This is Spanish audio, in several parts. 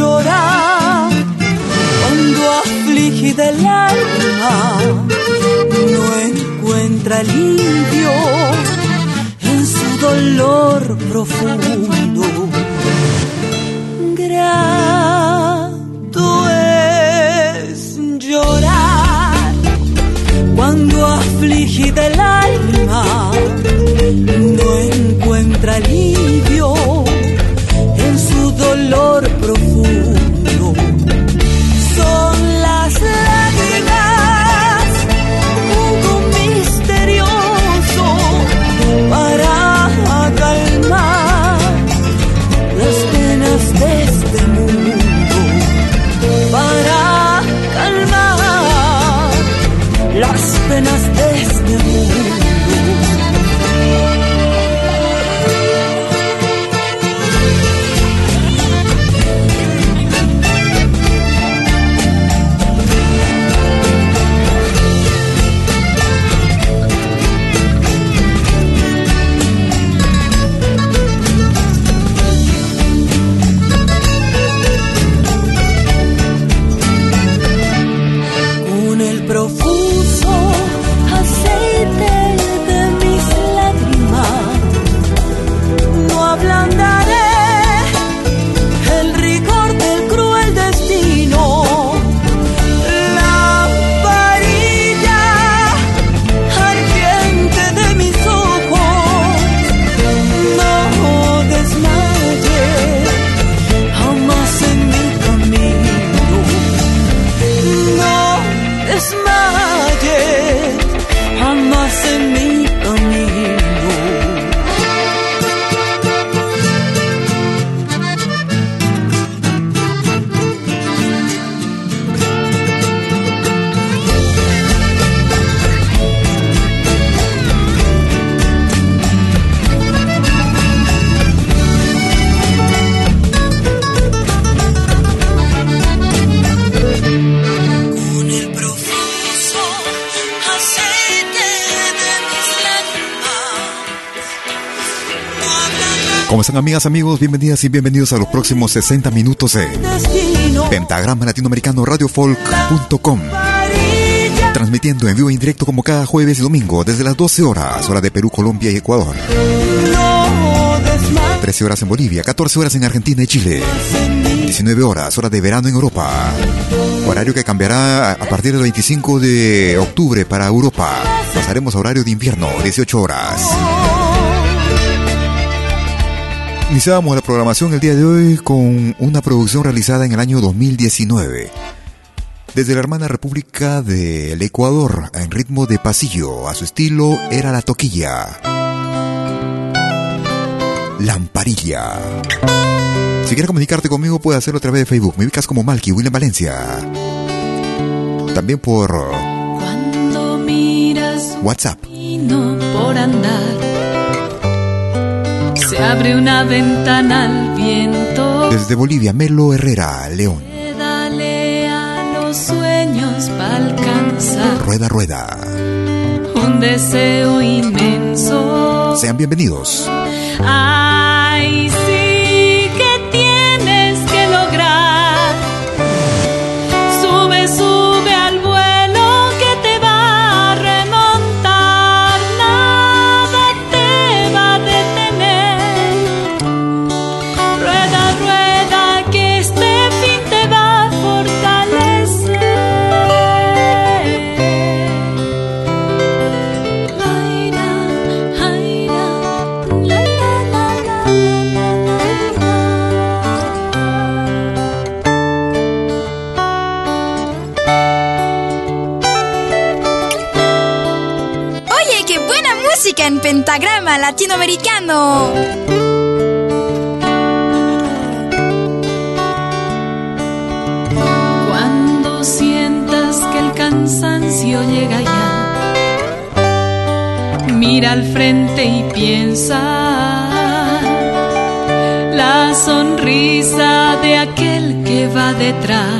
Llorar cuando afligida el alma no encuentra alivio en su dolor profundo. Grato es llorar cuando afligida el alma no encuentra alivio están amigas, amigos? Bienvenidas y bienvenidos a los próximos 60 minutos de. Pentagrama Latinoamericano Radiofolk.com. Transmitiendo en vivo y en directo como cada jueves y domingo desde las 12 horas, hora de Perú, Colombia y Ecuador. no desmayes 13 horas en Bolivia, 14 horas en Argentina y Chile. 19 horas, hora de verano en Europa. Horario que cambiará a partir del 25 de octubre para Europa. Pasaremos a horario de invierno, 18 horas. Iniciábamos la programación el día de hoy con una producción realizada en el año 2019. Desde la hermana República del Ecuador, en ritmo de pasillo, a su estilo era la toquilla. Lamparilla. Si quieres comunicarte conmigo, puedes hacerlo a través de Facebook. Me ubicas como Malky, William Valencia. También por Cuando miras WhatsApp. por andar, se abre una ventana al viento. Desde Bolivia, Melo Herrera, León. Dale a los sueños para alcanzar Rueda, rueda. un deseo inmenso. Sean bienvenidos. Ay, sí latinoamericano. Cuando sientas que el cansancio llega ya, mira al frente y piensa la sonrisa de aquel que va detrás,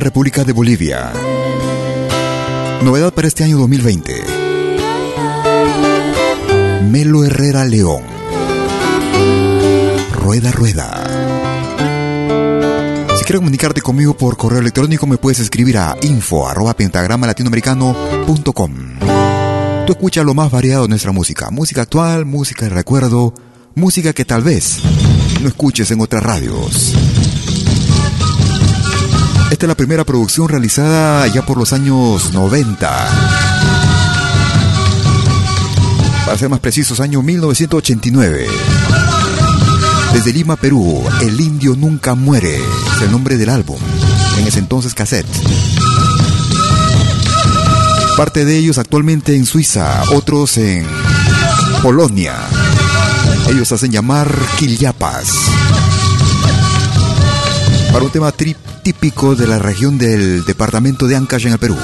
República de Bolivia. Novedad para este año 2020. Melo Herrera León. Rueda, rueda. Si quieres comunicarte conmigo por correo electrónico, me puedes escribir a info arroba pentagrama latinoamericano.com. Tú escuchas lo más variado de nuestra música. Música actual, música de recuerdo, música que tal vez no escuches en otras radios. Esta es la primera producción realizada ya por los años 90. Para ser más precisos, año 1989. Desde Lima, Perú, El Indio Nunca Muere, es el nombre del álbum, en ese entonces cassette. Parte de ellos actualmente en Suiza, otros en Polonia. Ellos hacen llamar Quilyapas. Para un tema típico de la región del departamento de Ancash en el Perú.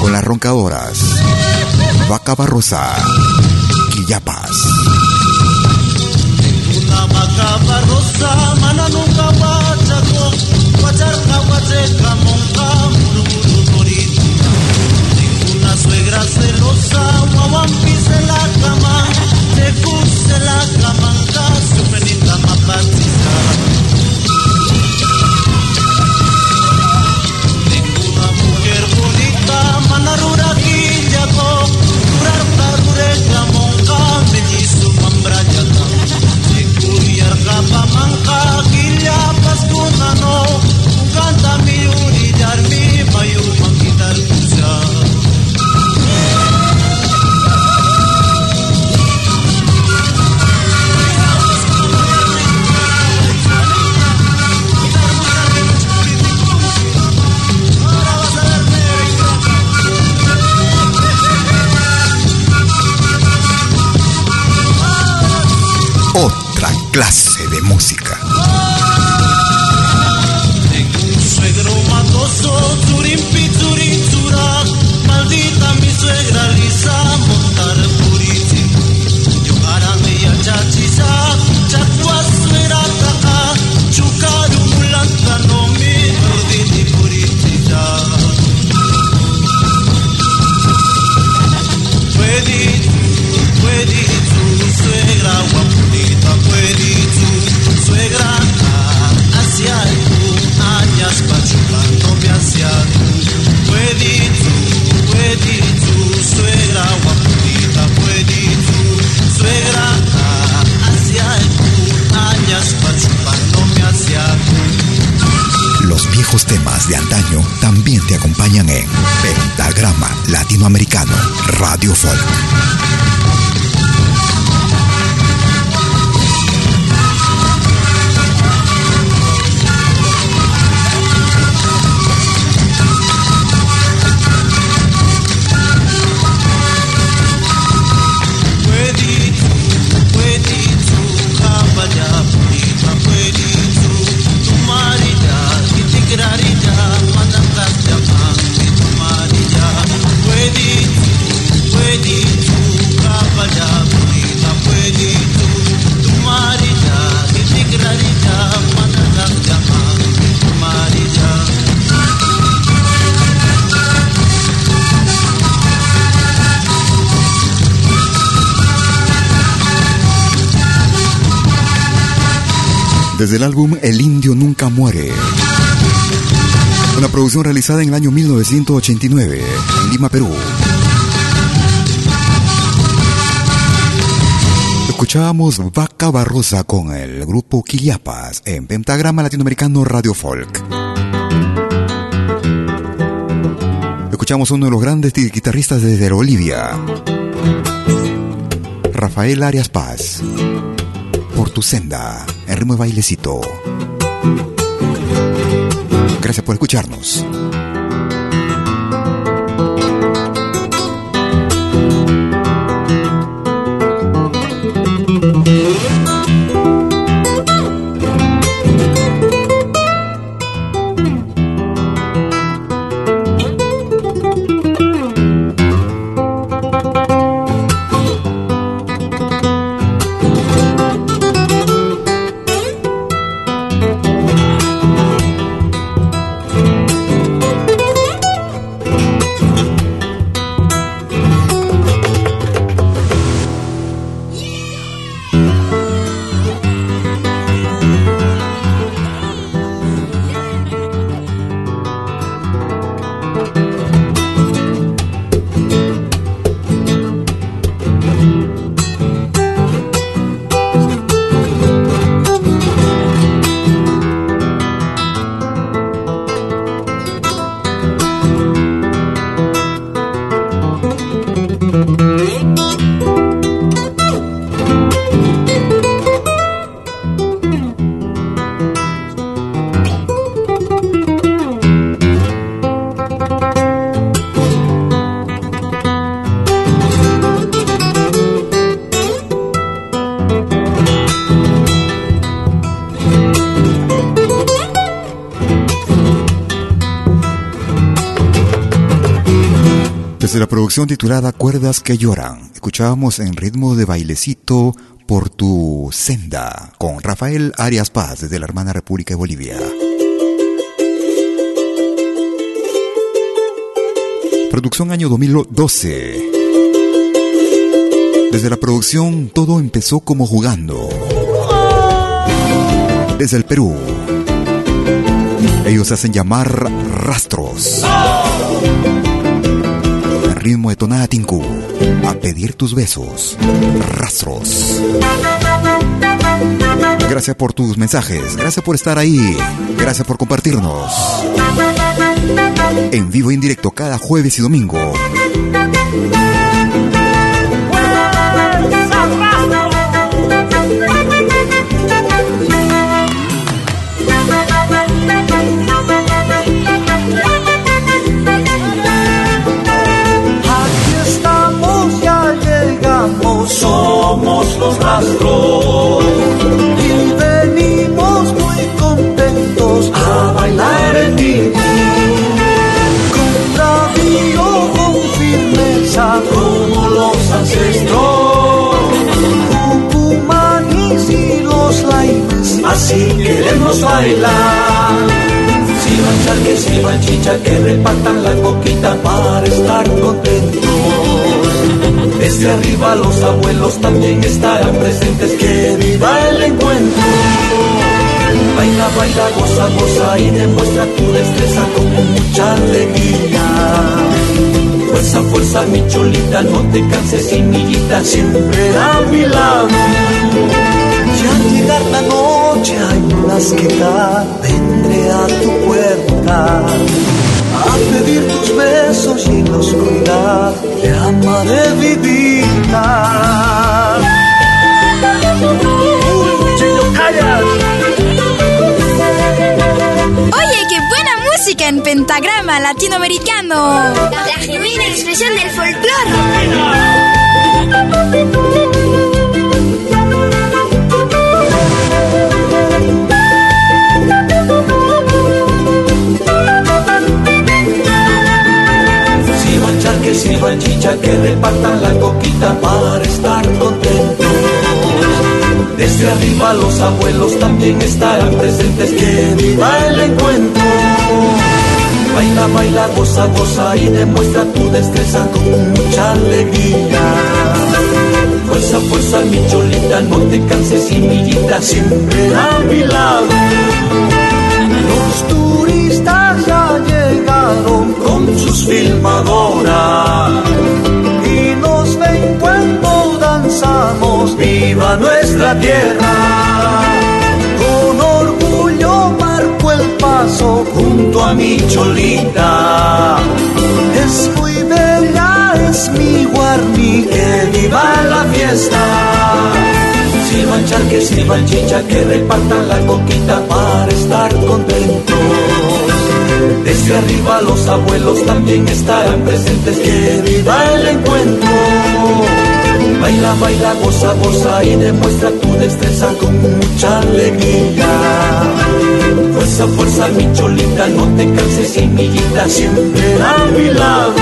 Con las roncadoras. Vaca Barrosa. Quillapas. Una vaca barrosa, clase de música. Radio desde el álbum El Indio Nunca Muere. Una producción realizada en el año 1989 en Lima, Perú. Escuchábamos Vaca Barrosa con el grupo Quillapas en Pentagrama Latinoamericano Radio Folk. Escuchamos uno de los grandes guitarristas desde Bolivia, Rafael Arias Paz por tu senda, en ritmo de bailecito. Gracias por escucharnos. Titulada Cuerdas que lloran. Escuchábamos en ritmo de bailecito por tu senda con Rafael Arias Paz desde la hermana República de Bolivia. Producción año 2012. Desde la producción todo empezó como jugando. Desde el Perú. Ellos hacen llamar rastros ritmo de tonada tinku. A pedir tus besos. Rastros. Gracias por tus mensajes. Gracias por estar ahí. Gracias por compartirnos. En vivo e indirecto cada jueves y domingo. Bailar. Si van que si van chicha, que repartan la coquita para estar contentos. Desde arriba los abuelos también estarán presentes, que viva el encuentro. Baila, baila, goza, goza y demuestra tu destreza con mucha alegría. Fuerza, fuerza, mi cholita, no te canses y siempre a mi lado. Ya llegar la noche hay una que vendré a tu puerta a pedir tus besos y en la oscuridad te amaré vivita. Oye, qué buena música en pentagrama latinoamericano. La genuina expresión del folclore. Que sirvan chicha, que repartan la coquita para estar contentos. Desde arriba los abuelos también estarán presentes, que viva el encuentro. Baila, baila, goza, goza y demuestra tu destreza con mucha alegría. Fuerza, fuerza, mi cholita, no te canses y mi siempre a mi lado. Los turistas ya llegaron con sus filmadoras y nos ven cuando danzamos, viva nuestra tierra. Con orgullo marco el paso junto a mi cholita. Es muy bella, es mi guarni, que viva la fiesta. Sirvan charques, sirvan chicha, que repartan la coquita para estar contentos. Desde arriba los abuelos también estarán presentes, que el encuentro. Baila, baila, goza, goza y demuestra tu destreza con mucha alegría. Fuerza, fuerza, mi cholita, no te canses mi siempre a mi lado.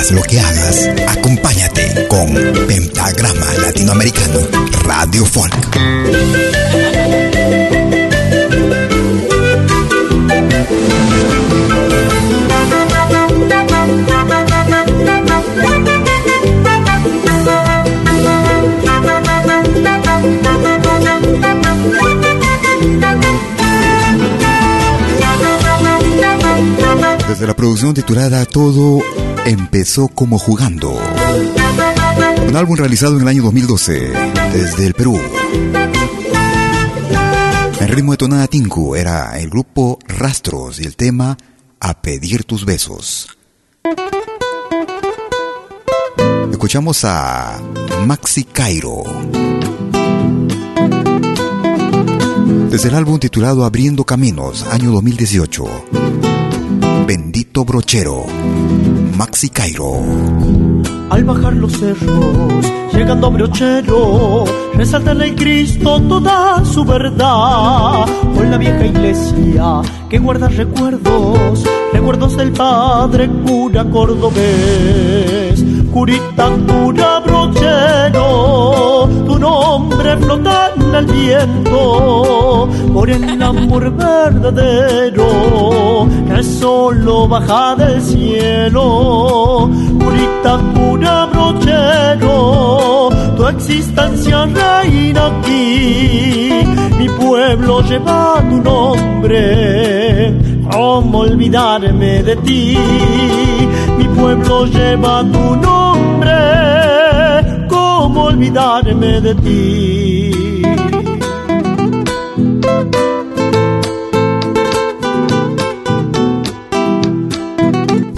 Hagas lo que hagas, acompáñate con Pentagrama Latinoamericano Radio Folk. Desde la producción titulada Todo empezó como jugando. Un álbum realizado en el año 2012 desde el Perú. El ritmo de tonada Tinku era el grupo Rastros y el tema A pedir tus besos. Escuchamos a Maxi Cairo. Desde el álbum titulado Abriendo Caminos, año 2018. Bendito Brochero, Maxi Cairo. Al bajar los cerros, llegando a Brochero, resalta en el Cristo toda su verdad. Con la vieja iglesia que guarda recuerdos, recuerdos del padre cura cordobés. Curita, cura, brochero, tu nombre flota en el viento, por el amor verdadero que solo baja del cielo. Curita, cura, brochero, tu existencia reina aquí, mi pueblo lleva tu nombre. ¿Cómo olvidarme de ti? Pueblo lleva tu nombre. ¿Cómo olvidarme de ti?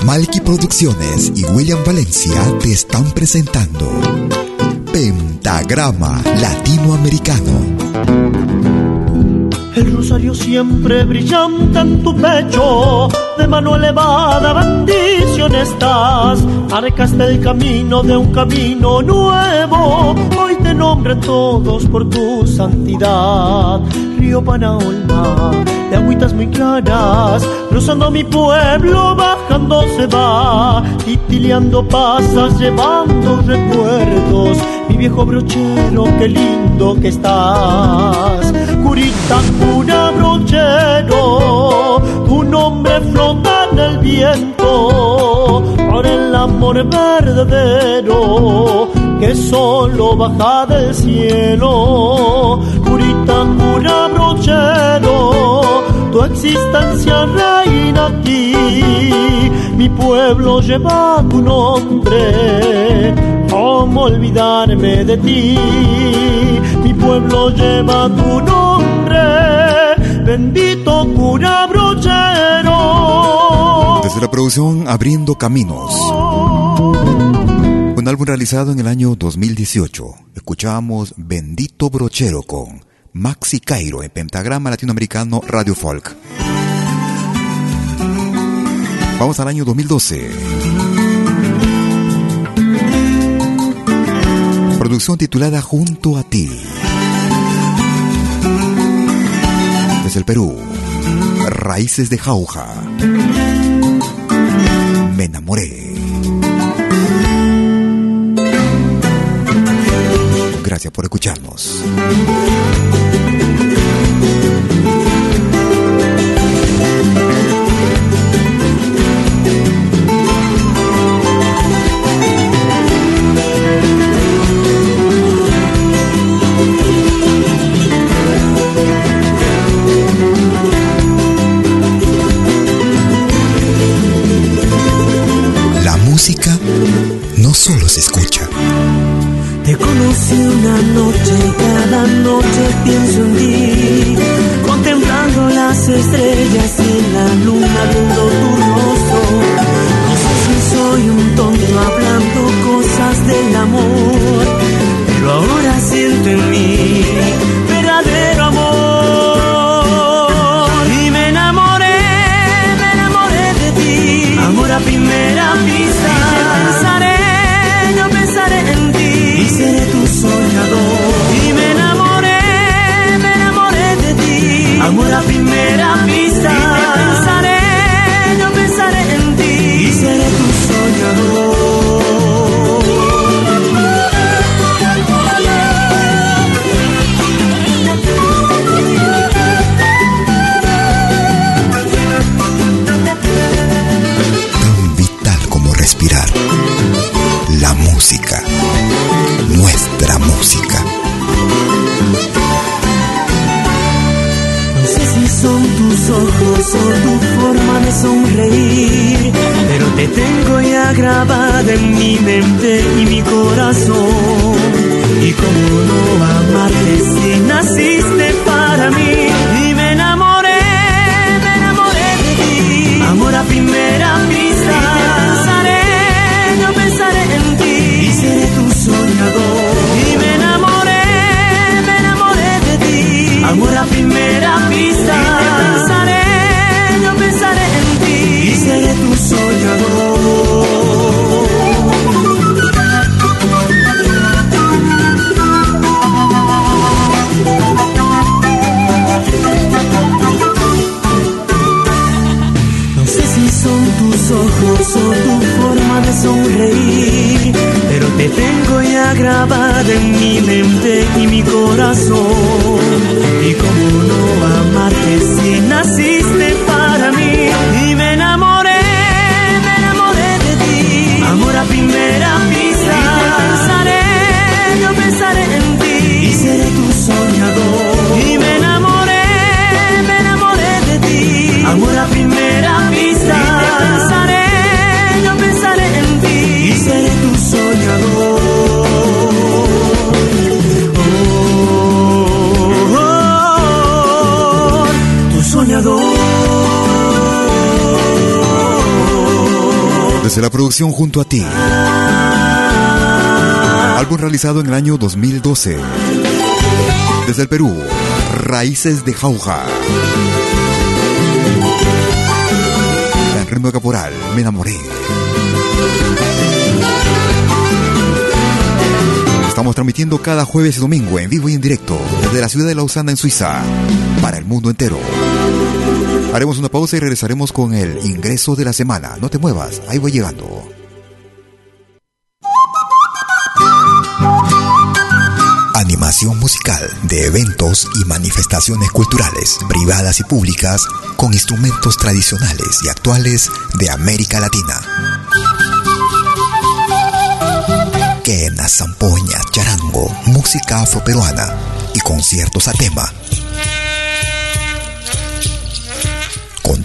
Malky Producciones y William Valencia te están presentando Pentagrama Latinoamericano. El rosario siempre brillante en tu pecho, de mano elevada bendición estás. Marcaste el camino de un camino nuevo, hoy te nombran todos por tu santidad. Río Panaolma, de agüitas muy claras, cruzando mi pueblo, bajando se va, titileando pasas, llevando recuerdos. Mi viejo brochero, qué lindo que estás. Curita, cura, brochero, tu nombre flota en el viento, por el amor verdadero que solo baja del cielo. Curita, cura, brochero, tu existencia reina aquí. Mi pueblo lleva tu nombre, ¿cómo olvidarme de ti? Mi pueblo lleva tu nombre, bendito cura brochero. Desde la producción Abriendo Caminos. Un álbum realizado en el año 2018. Escuchábamos Bendito Brochero con Maxi Cairo en Pentagrama Latinoamericano Radio Folk. Vamos al año 2012. Producción titulada Junto a ti. Desde el Perú. Raíces de Jauja. Me enamoré. Gracias por escucharnos. Amor a primera vista. Te tengo ya grabada en mi mente y mi corazón. Y cómo no amarte si naciste para mí. Y me enamoré, me enamoré de ti. Amor a primera vista. Y te pensaré, yo pensaré en ti. Y seré tu soñador. Y me enamoré, me enamoré de ti. Amor a primera vista. Y te pensaré, Desde la producción junto a ti. Álbum realizado en el año 2012. Desde el Perú. Raíces de Jauja. En ritmo de caporal. Me enamoré. Estamos transmitiendo cada jueves y domingo en vivo y en directo desde la ciudad de Lausana en Suiza para el mundo entero. Haremos una pausa y regresaremos con el ingreso de la semana. No te muevas, ahí voy llegando. Animación musical de eventos y manifestaciones culturales, privadas y públicas, con instrumentos tradicionales y actuales de América Latina. Quena, zampoña, charango, música afroperuana y conciertos a tema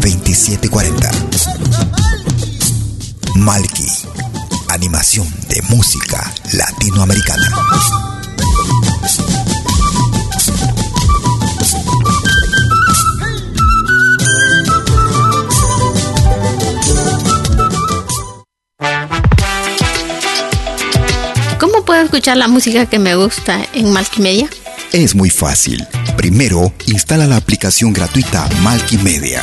2740. Malki, animación de música latinoamericana. ¿Cómo puedo escuchar la música que me gusta en Malkimedia? Es muy fácil. Primero, instala la aplicación gratuita Malkimedia.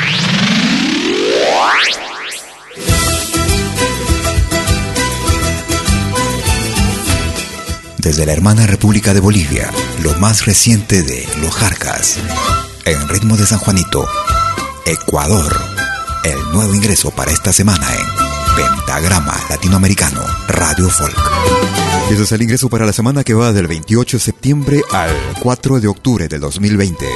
Desde la hermana República de Bolivia, lo más reciente de Los Jarcas, en ritmo de San Juanito, Ecuador, el nuevo ingreso para esta semana en Pentagrama Latinoamericano Radio Folk. Ese es el ingreso para la semana que va del 28 de septiembre al 4 de octubre del 2020.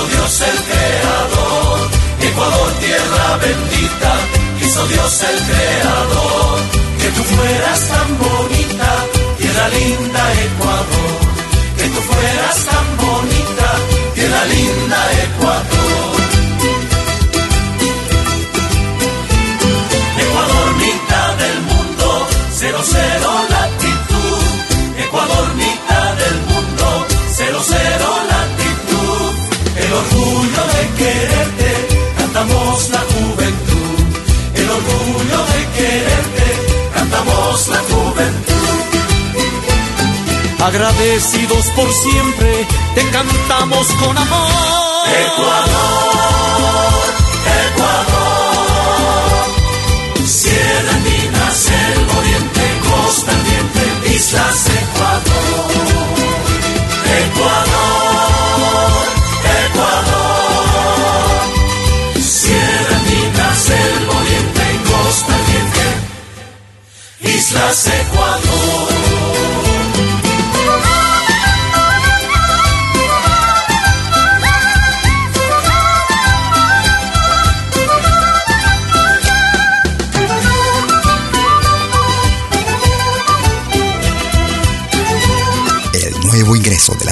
Hizo Dios el creador. Ecuador, tierra bendita, hizo Dios el creador. Que tú fueras tan bonita, tierra linda Ecuador. Que tú fueras tan bonita, tierra linda Ecuador. Ecuador, mitad del mundo, cero cero Agradecidos por siempre, te cantamos con amor. Ecuador, Ecuador, Sierra Minas, el Oriente, Costa Oriente, Islas Ecuador. Ecuador, Ecuador, Sierra Minas, el Oriente, Costa Oriente, Islas Ecuador.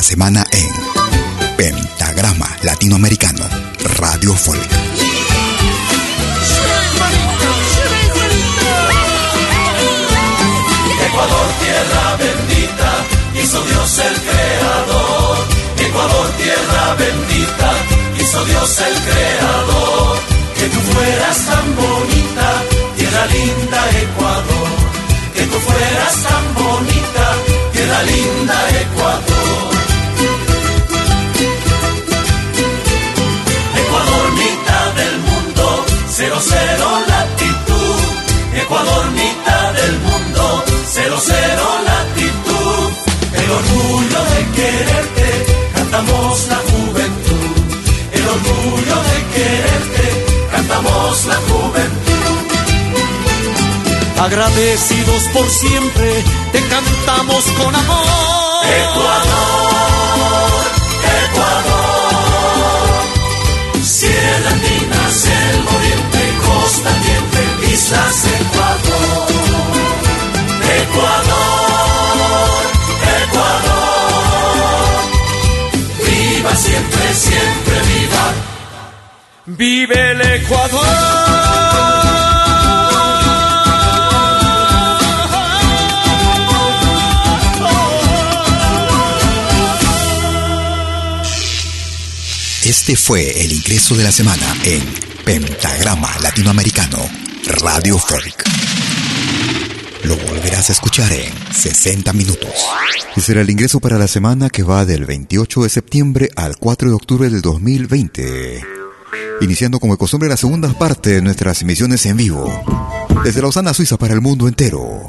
Semana en Pentagrama Latinoamericano Radio Folk. Ecuador, tierra bendita, hizo Dios el creador. Ecuador, tierra bendita, hizo Dios el creador. Que tú fueras tan bonita, tierra linda Ecuador. Que tú fueras tan bonita, tierra linda Ecuador. Cero cero latitud. Ecuador, mitad del mundo, cero cero latitud. El orgullo de quererte, cantamos la juventud. El orgullo de quererte, cantamos la juventud. Agradecidos por siempre, te cantamos con amor. Ecuador, Ecuador, Ecuador. Ecuador, Ecuador, viva siempre, siempre viva. Vive el Ecuador. Este fue el ingreso de la semana en Pentagrama Latinoamericano Radio Folk. Lo volverás a escuchar en 60 minutos. Y será el ingreso para la semana que va del 28 de septiembre al 4 de octubre del 2020. Iniciando como de costumbre la segunda parte de nuestras emisiones en vivo. Desde Lausana, Suiza para el mundo entero.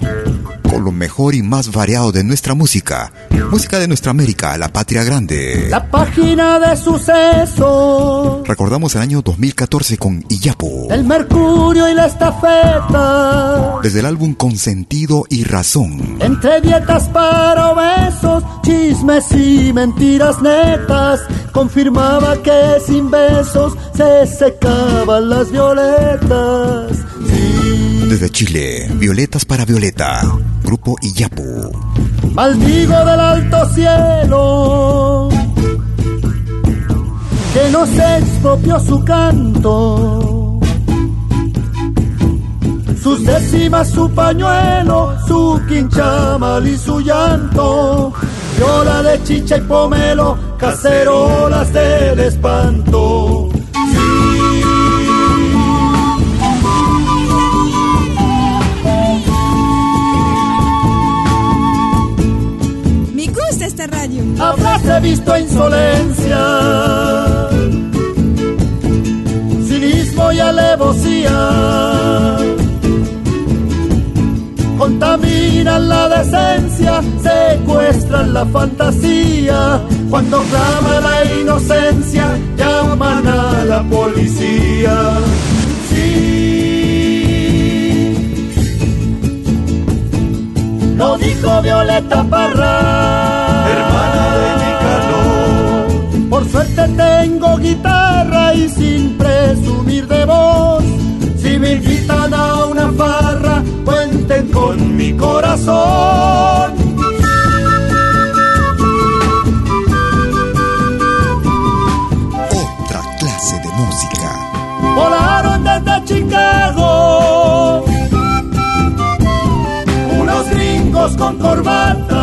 Con lo mejor y más variado de nuestra música. Música de nuestra América, la patria grande. La página de sucesos. Recordamos el año 2014 con Iyapo. El mercurio y la estafeta. Desde el álbum Consentido y Razón. Entre dietas para obesos, chismes y mentiras netas. Confirmaba que sin besos se secaban las violetas. Sí. Desde Chile, Violetas para Violeta, Grupo Iyapu. Maldigo del alto cielo, que no se expropió su canto. Sus décimas, su pañuelo, su quinchamal y su llanto. Viola de chicha y pomelo, cacerolas del espanto. Habráse visto insolencia, cinismo y alevosía. Contaminan la decencia, secuestran la fantasía. Cuando clama la inocencia, llaman a la policía. Sí. Lo dijo Violeta Parra, Por suerte tengo guitarra y sin presumir de voz. Si me invitan a una farra, cuenten con mi corazón. Otra clase de música. Volaron desde Chicago unos gringos con corbata.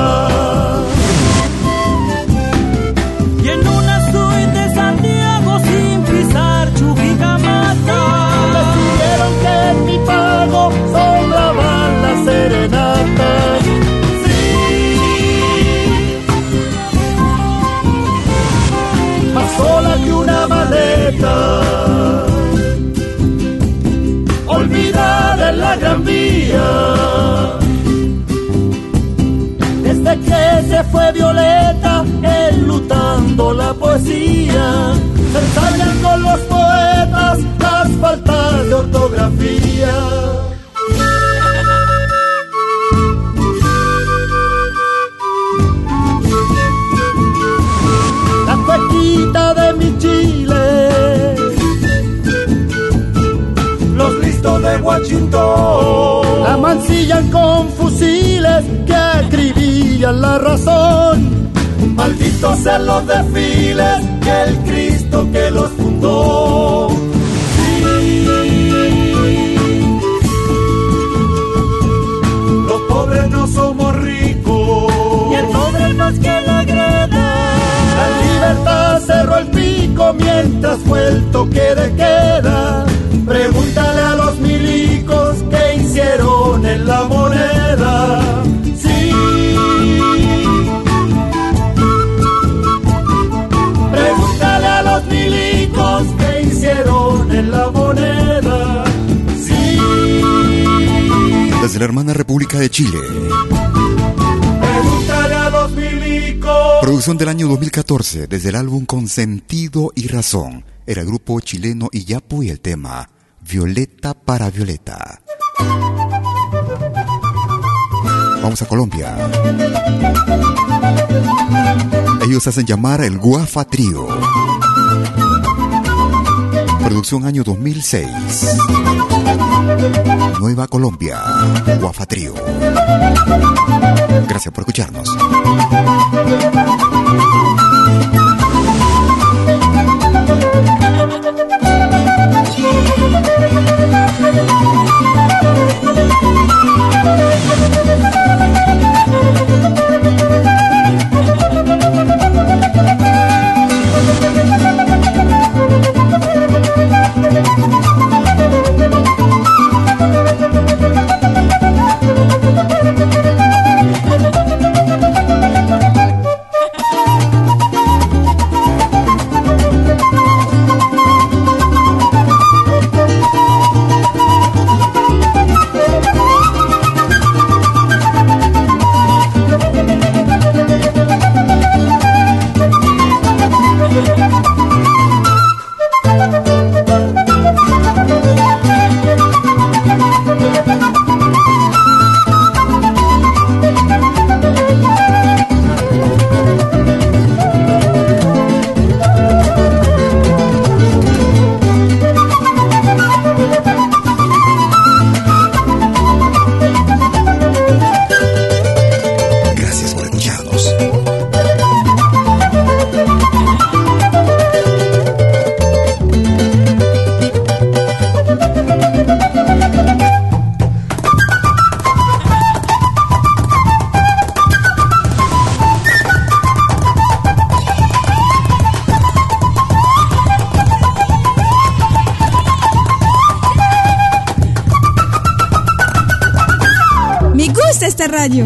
Escribiendo la poesía. Se ensayan con los poetas las faltas de ortografía. La de mi Chile. Los listos de Washington. La mancillan con fusiles acribillan la razón. Malditos sean los desfiles que el Cristo que los fundó. Los pobres no somos ricos. Y el pobre más que la grada. La libertad cerró el pico mientras fue el toque de queda. Pregúntale a los milicos que hicieron en la moneda. La moneda. Sí. Desde la hermana República de Chile. A los. Producción del año 2014, desde el álbum Con Sentido y Razón. Era el grupo chileno Iyapu y el tema Violeta para Violeta. Vamos a Colombia. Ellos hacen llamar el Guafa Trío. Producción año 2006. Nueva Colombia. Guafa Trío. Gracias por escucharnos. Radio.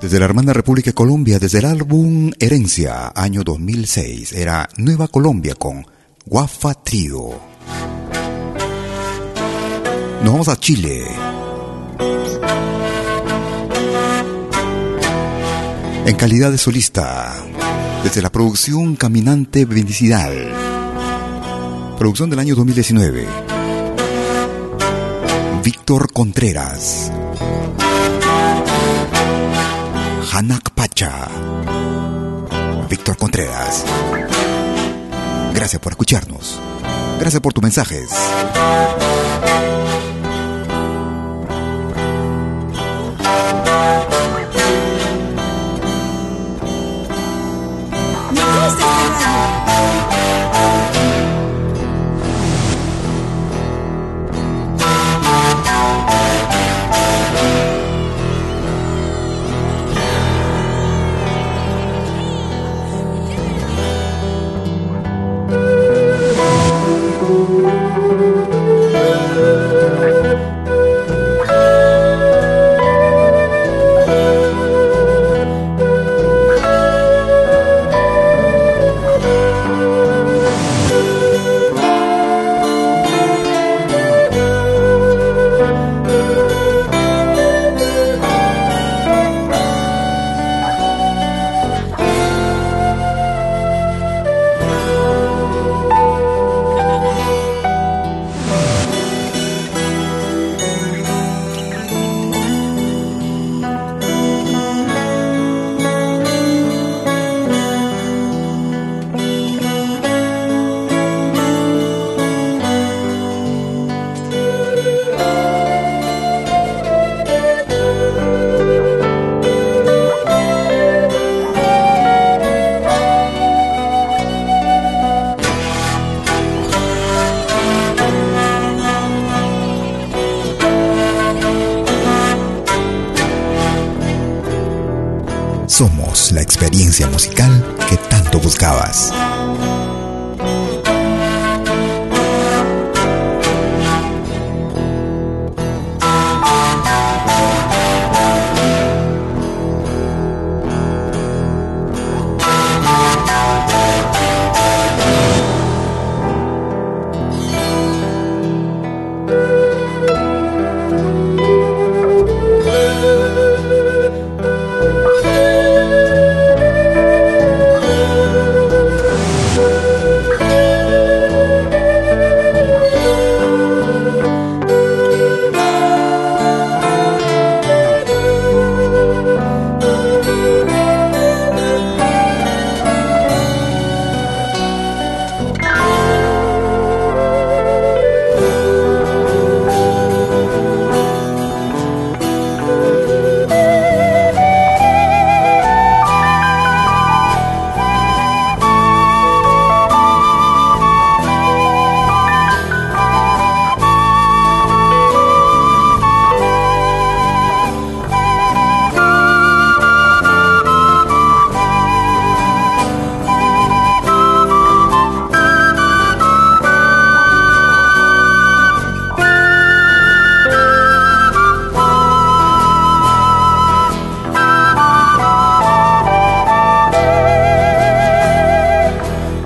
Desde la hermana República Colombia, desde el álbum Herencia, año 2006, era Nueva Colombia con Guafa Trío. Nos vamos a Chile. En calidad de solista, desde la producción Caminante Bendicidad. Producción del año 2019. Víctor Contreras. Hanak Pacha. Víctor Contreras. Gracias por escucharnos. Gracias por tus mensajes.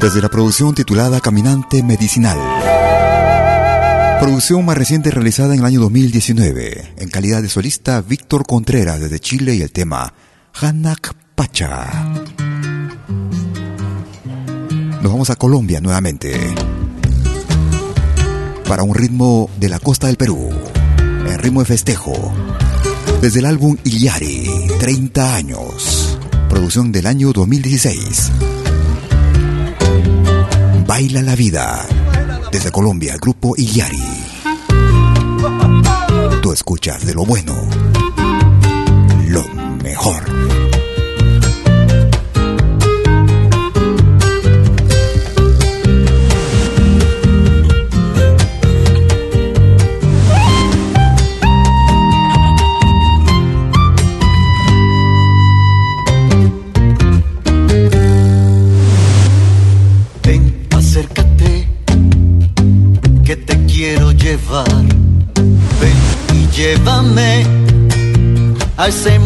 Desde la producción titulada Caminante Medicinal. Producción más reciente realizada en el año 2019, en calidad de solista Víctor Contreras desde Chile y el tema Hanak Pacha. Nos vamos a Colombia nuevamente. Para un ritmo de la costa del Perú, en ritmo de festejo. Desde el álbum Illari, 30 años. Producción del año 2016. Baila la vida. Desde Colombia, Grupo Illari. Tú escuchas de lo bueno, lo mejor. A ese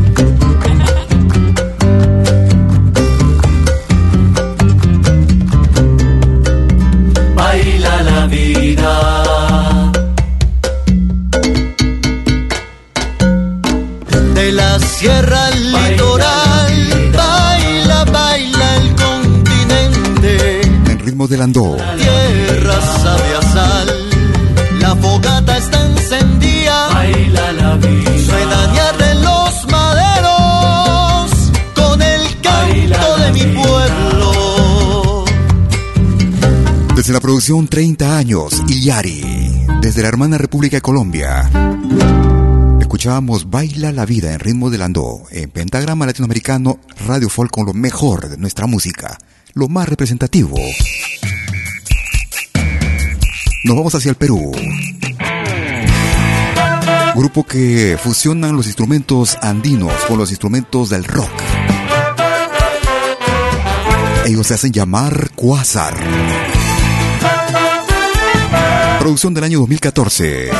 Desde la producción 30 años, Iyari. Desde la hermana República de Colombia. Escuchábamos Baila la vida en ritmo del andó. En pentagrama latinoamericano, Radio Folk con lo mejor de nuestra música. Lo más representativo. Nos vamos hacia el Perú. Grupo que fusionan los instrumentos andinos con los instrumentos del rock. Ellos se hacen llamar Quasar. Producción del año 2014.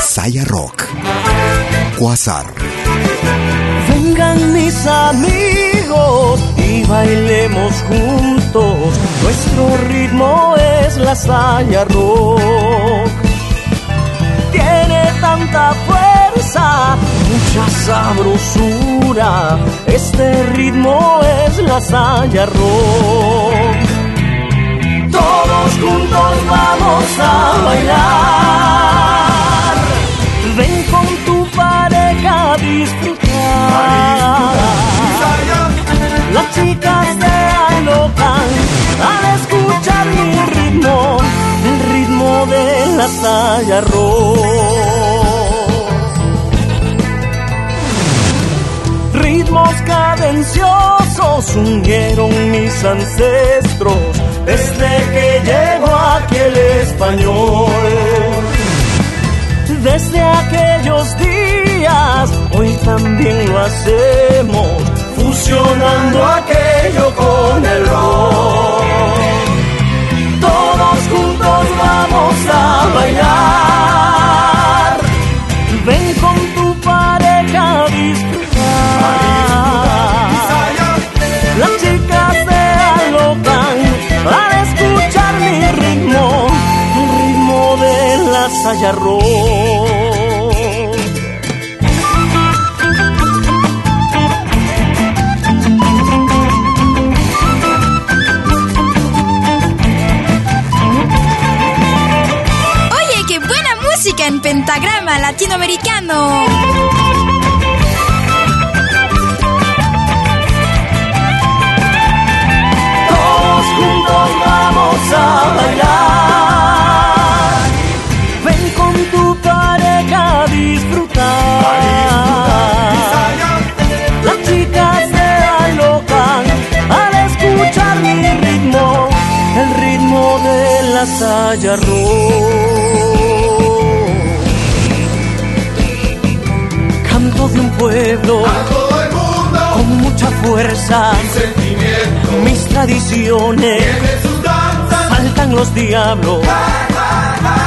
Saya Rock. Quasar. Vengan mis amigos y bailemos juntos. Nuestro ritmo es la Saya Rock. Tiene tanta fuerza, mucha sabrosura. Este ritmo es la Saya Rock juntos vamos a bailar. Ven con tu pareja a disfrutar. Las chicas se alocan al escuchar mi ritmo, el ritmo de la saya Ritmos cadenciosos unieron mis ancestros desde que llegó aquí el español. Desde aquellos días, hoy también lo hacemos, fusionando aquello con el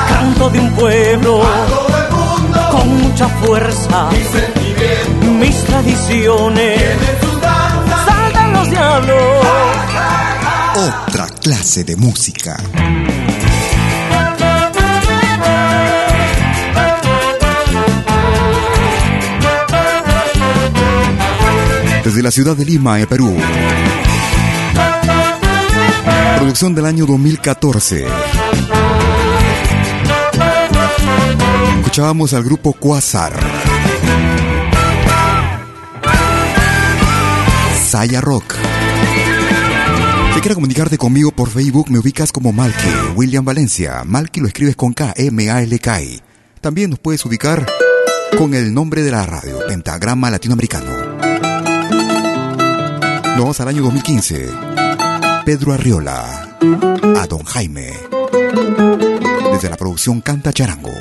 canto de un pueblo con mucha fuerza mis tradiciones saltan los diablos Otra clase de música. Desde la ciudad de Lima, en Perú. Producción del año 2014. Escuchábamos al grupo Quasar. Saya Rock. Si quieres comunicarte conmigo por Facebook, me ubicas como Malky, William Valencia. Malky lo escribes con K, M-A-L-K. -I. También nos puedes ubicar con el nombre de la radio, Pentagrama Latinoamericano. Nos vamos al año 2015. Pedro Arriola, a Don Jaime. Desde la producción Canta Charango.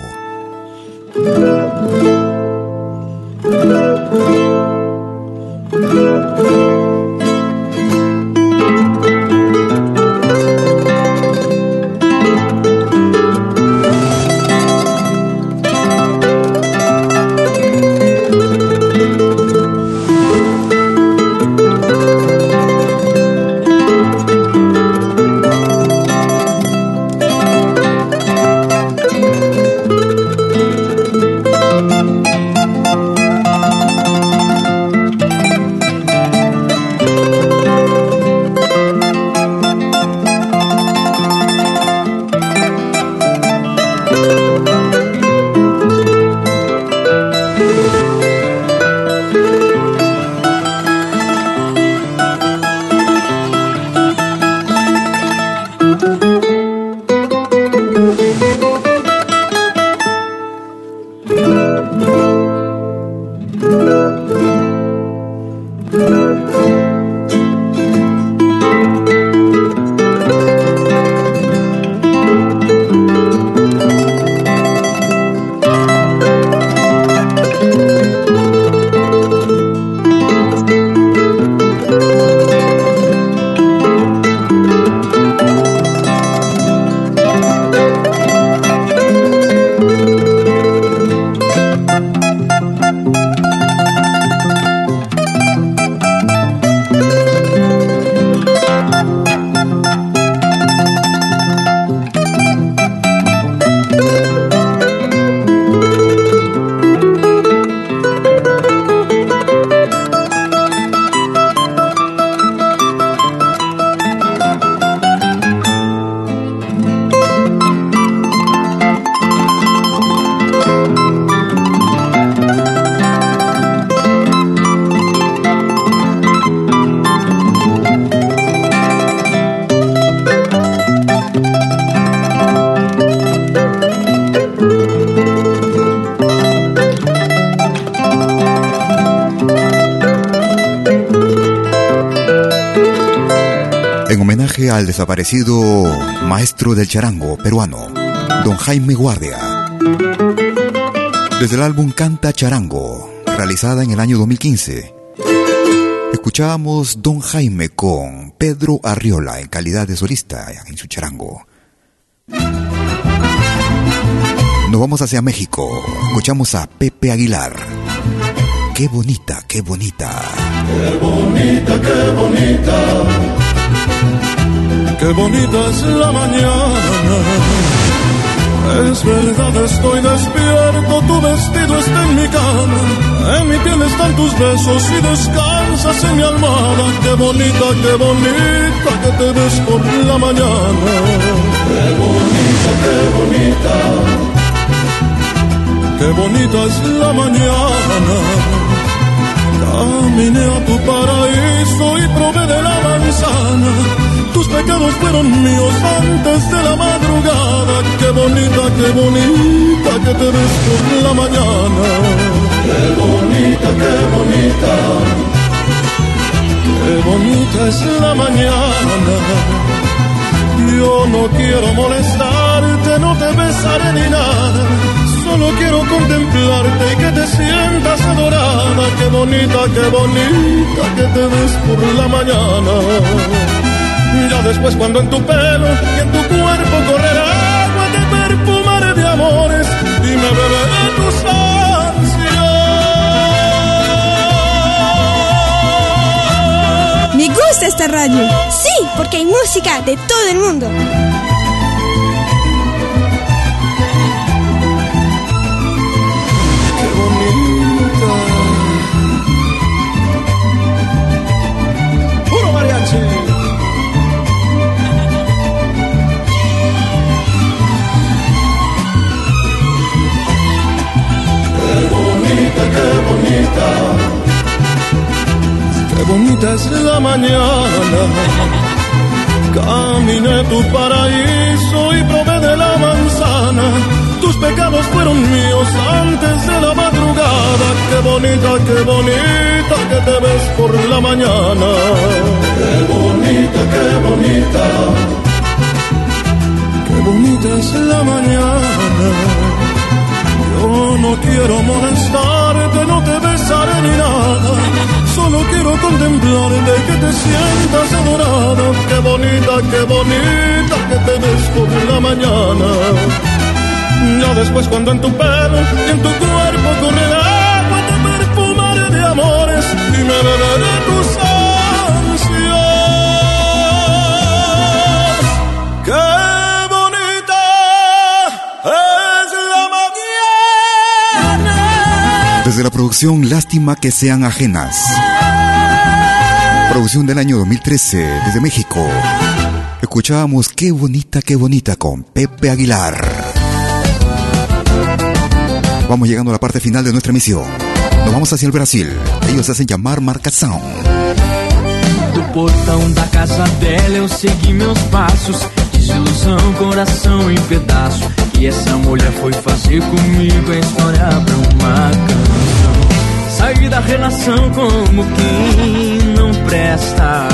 Desaparecido maestro del charango peruano, don Jaime Guardia. Desde el álbum Canta Charango, realizada en el año 2015, escuchábamos Don Jaime con Pedro Arriola en calidad de solista en su charango. Nos vamos hacia México, escuchamos a Pepe Aguilar. Qué bonita, qué bonita. Qué bonita, qué bonita. Qué bonita es la mañana. Es verdad, estoy despierto, tu vestido está en mi cama. En mi piel están tus besos y descansas en mi almohada. Qué bonita, qué bonita que te ves por la mañana. Qué bonita, qué bonita. Qué bonita es la mañana Caminé a tu paraíso y probé de la manzana. Tus pecados fueron míos antes de la madrugada. Qué bonita, qué bonita que te ves por la mañana. Qué bonita, qué bonita. Qué bonita es la mañana. Yo no quiero molestarte, no te besaré ni nada Solo quiero contemplarte y que te sientas adorada. Qué bonita, qué bonita que te ves por la mañana. Ya después cuando en tu pelo y en tu cuerpo correrá agua, te perfumaré de amores y me beberé tus ansias. Me gusta esta radio. Sí, porque hay música de todo el mundo. Qué bonita es la mañana. Caminé tu paraíso y probé de la manzana. Tus pecados fueron míos antes de la madrugada. Qué bonita, qué bonita que te ves por la mañana. Qué bonita, qué bonita. Qué bonita es la mañana. Yo no quiero molestarte, no te besaré ni nada. Solo quiero contemplarte, que te sientas adorada. Qué bonita, qué bonita que te ves por la mañana. Ya después cuando en tu pelo y en tu cuerpo corre agua, te perfumaré de amores y me beberé tus de la producción Lástima que sean ajenas. Producción del año 2013 desde México. Escuchábamos Qué bonita, qué bonita con Pepe Aguilar. Vamos llegando a la parte final de nuestra emisión. Nos vamos hacia el Brasil. Ellos hacen llamar marcação. Do portão da casa dela eu segui meus passos Desilusão, coração em E essa mulher foi fazer comigo a história pra uma canção. Saí da relação como quem não presta.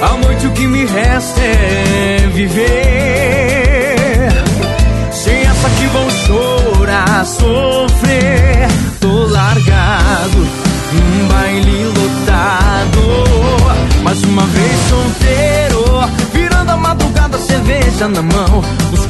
A noite o que me resta é viver. Sem essa que vou chorar, sofrer. Tô largado num baile lotado. Mais uma vez solteiro da madrugada, cerveja na mão. Os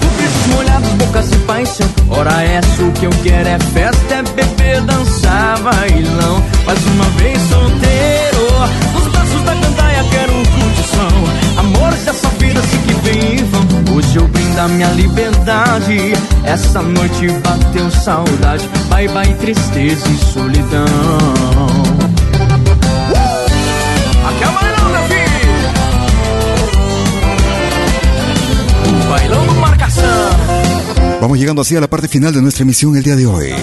molhados, bocas de paixão. Ora, essa o que eu quero é festa, é beber, dançar, bailão. Mais uma vez solteiro, nos braços da cantaia quero curtição. Amores dessa vida se que vem e vão. Hoje eu brindo a minha liberdade. Essa noite bateu saudade. Bye bye, tristeza e solidão. Vamos llegando así a la parte final de nuestra emisión el día de hoy.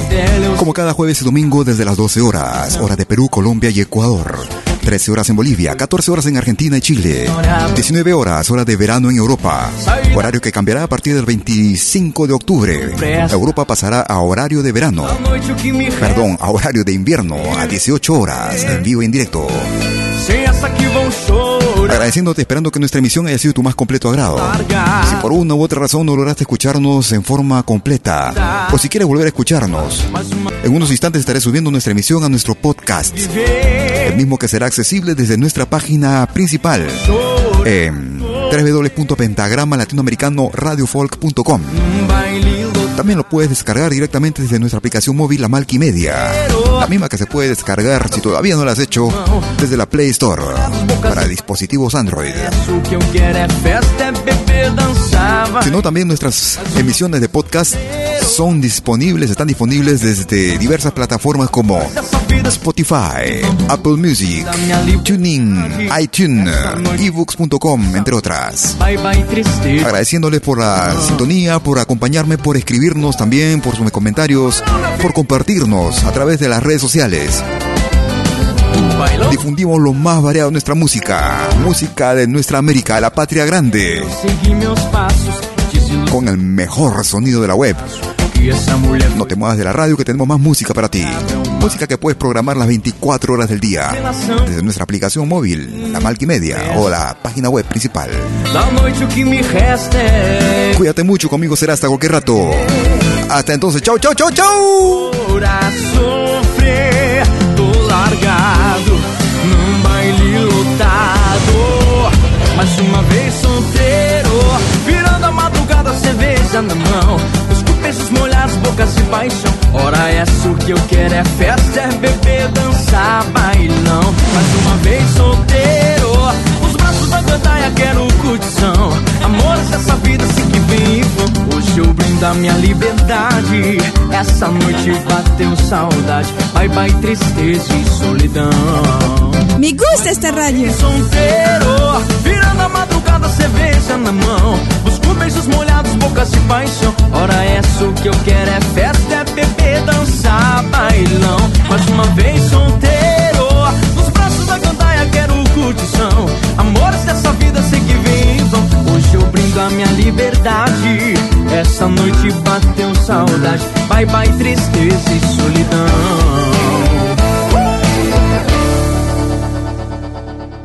Como cada jueves y domingo desde las 12 horas, hora de Perú, Colombia y Ecuador. 13 horas en Bolivia, 14 horas en Argentina y Chile, 19 horas, hora de verano en Europa, horario que cambiará a partir del 25 de octubre. Europa pasará a horario de verano, perdón, a horario de invierno, a 18 horas, en vivo y en directo. Agradeciéndote, esperando que nuestra emisión haya sido tu más completo agrado. Si por una u otra razón no lograste escucharnos en forma completa, o si quieres volver a escucharnos, en unos instantes estaré subiendo nuestra emisión a nuestro podcast, el mismo que será accesible desde nuestra página principal en www.pentagrama latinoamericano radiofolk.com. También lo puedes descargar directamente desde nuestra aplicación móvil La Media, la misma que se puede descargar si todavía no la has hecho desde la Play Store para dispositivos Android. Sino también nuestras emisiones de podcast son disponibles, están disponibles desde diversas plataformas como Spotify, Apple Music, Tuning, iTunes, ebooks.com, entre otras. Agradeciéndoles por la sintonía, por acompañarme, por escribirnos también, por sus comentarios, por compartirnos a través de las redes sociales. Difundimos lo más variado de nuestra música, música de nuestra América, la patria grande, con el mejor sonido de la web. No te muevas de la radio que tenemos más música para ti. Música que puedes programar las 24 horas del día desde nuestra aplicación móvil, la Media o la página web principal. Cuídate mucho, conmigo será hasta cualquier rato. Hasta entonces, chau, chau, chau, chau. largado num baile lotado. Mais uma vez solteiro, virando a madrugada, cerveja na mão. Bocas de paixão. Ora, essa o que eu quero é festa, é beber, dançar, bailão. Mais uma vez solteiro, os braços da gandaia, quero curtição. Amores dessa vida, assim que vem e vão. Hoje eu brindo a minha liberdade. Essa noite bateu saudade. Bye bye, tristeza e solidão. Me gusta esta rádio. Solteiro, cerveja na mão. Busco beijos molhados, bocas de paixão. Ora, essa o que eu quero é festa, é beber, dançar, bailão. Mais uma vez solteiro, nos braços da gandaia quero curtição. Amores dessa vida sei que vem vão. Hoje eu brindo a minha liberdade. Essa noite bateu saudade. Bye bye, tristeza e solidão.